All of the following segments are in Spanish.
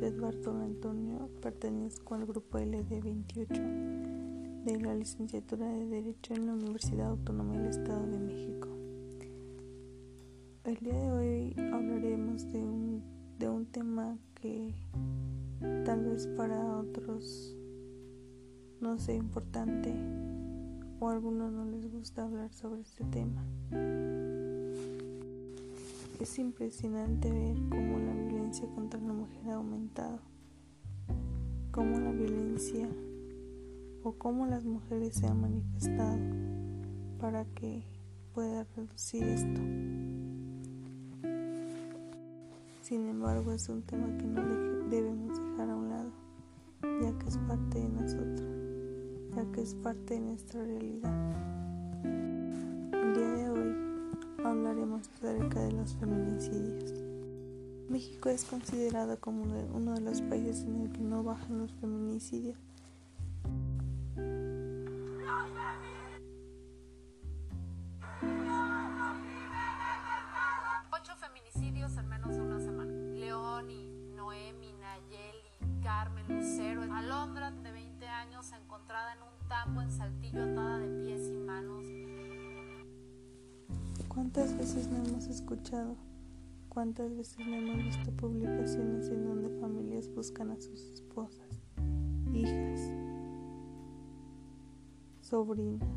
Lisbeth Bartolo Antonio, pertenezco al grupo LD28 de la licenciatura de Derecho en la Universidad Autónoma del Estado de México. El día de hoy hablaremos de un, de un tema que tal vez para otros no sea importante o a algunos no les gusta hablar sobre este tema. Es impresionante ver cómo la contra la mujer ha aumentado, cómo la violencia o cómo las mujeres se han manifestado para que pueda reducir esto. Sin embargo, es un tema que no debemos dejar a un lado, ya que es parte de nosotros, ya que es parte de nuestra realidad. México es considerado como uno de los países en el que no bajan los feminicidios. Ocho feminicidios en menos de una semana. Leoni, Noemi, Nayeli, Carmen, Lucero, Alondra de 20 años encontrada en un tambo en Saltillo atada de pies y manos ¿Cuántas veces no hemos escuchado? ¿Cuántas veces no hemos visto publicaciones en donde familias buscan a sus esposas, hijas, sobrinas?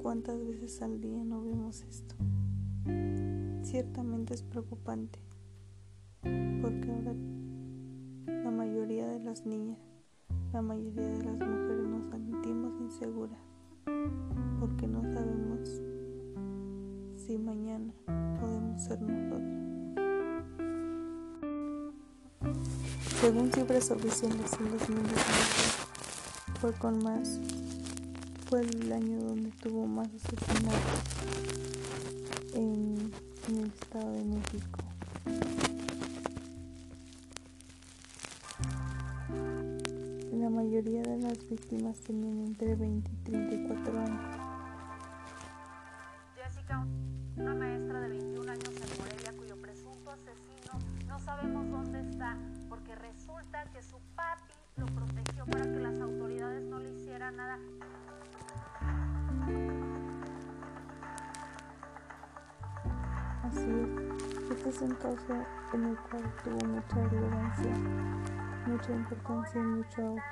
¿Cuántas veces al día no vemos esto? Ciertamente es preocupante, porque ahora la mayoría de las niñas, la mayoría de las mujeres nos sentimos inseguras, porque no sabemos si mañana Según cifras oficiales, en 2019 fue con más, fue el año donde tuvo más asesinatos en, en el Estado de México. La mayoría de las víctimas tenían entre 20 y 34 años. porque es, este es un caso en el cual tuvo mucha relevancia, mucha importancia y mucho auge.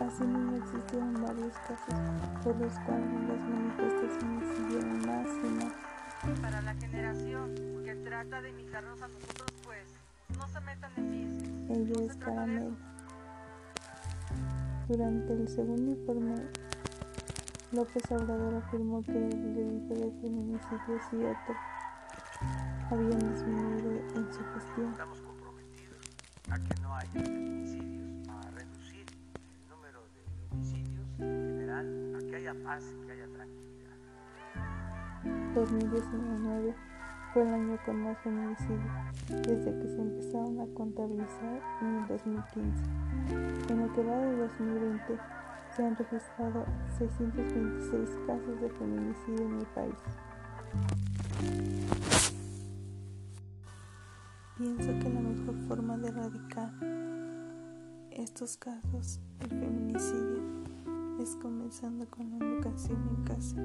Asimismo existieron varios casos por los cuales las manifestaciones siguieron más y más. Para la generación que trata de imitarnos a nosotros, pues no se metan en vicios. Ella no. Durante el segundo informe, López Obrador afirmó que el delito de feminicidios y otros habían disminuido en su gestión. Estamos comprometidos a que no haya feminicidios 2019 fue el año con más feminicidios desde que se empezaron a contabilizar en el 2015. En lo que de 2020 se han registrado 626 casos de feminicidio en el país. Pienso que la mejor forma de erradicar estos casos, el feminicidio, es comenzando con la educación en casa,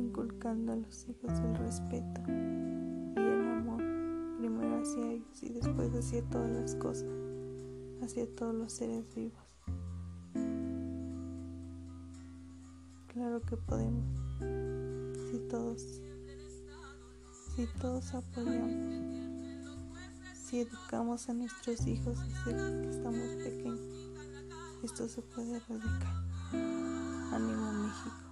inculcando a los hijos el respeto y el amor, primero hacia ellos y después hacia todas las cosas, hacia todos los seres vivos. Claro que podemos, si todos, si todos apoyamos, si educamos a nuestros hijos desde que estamos pequeños esto se puede erradicar. Ánimo México.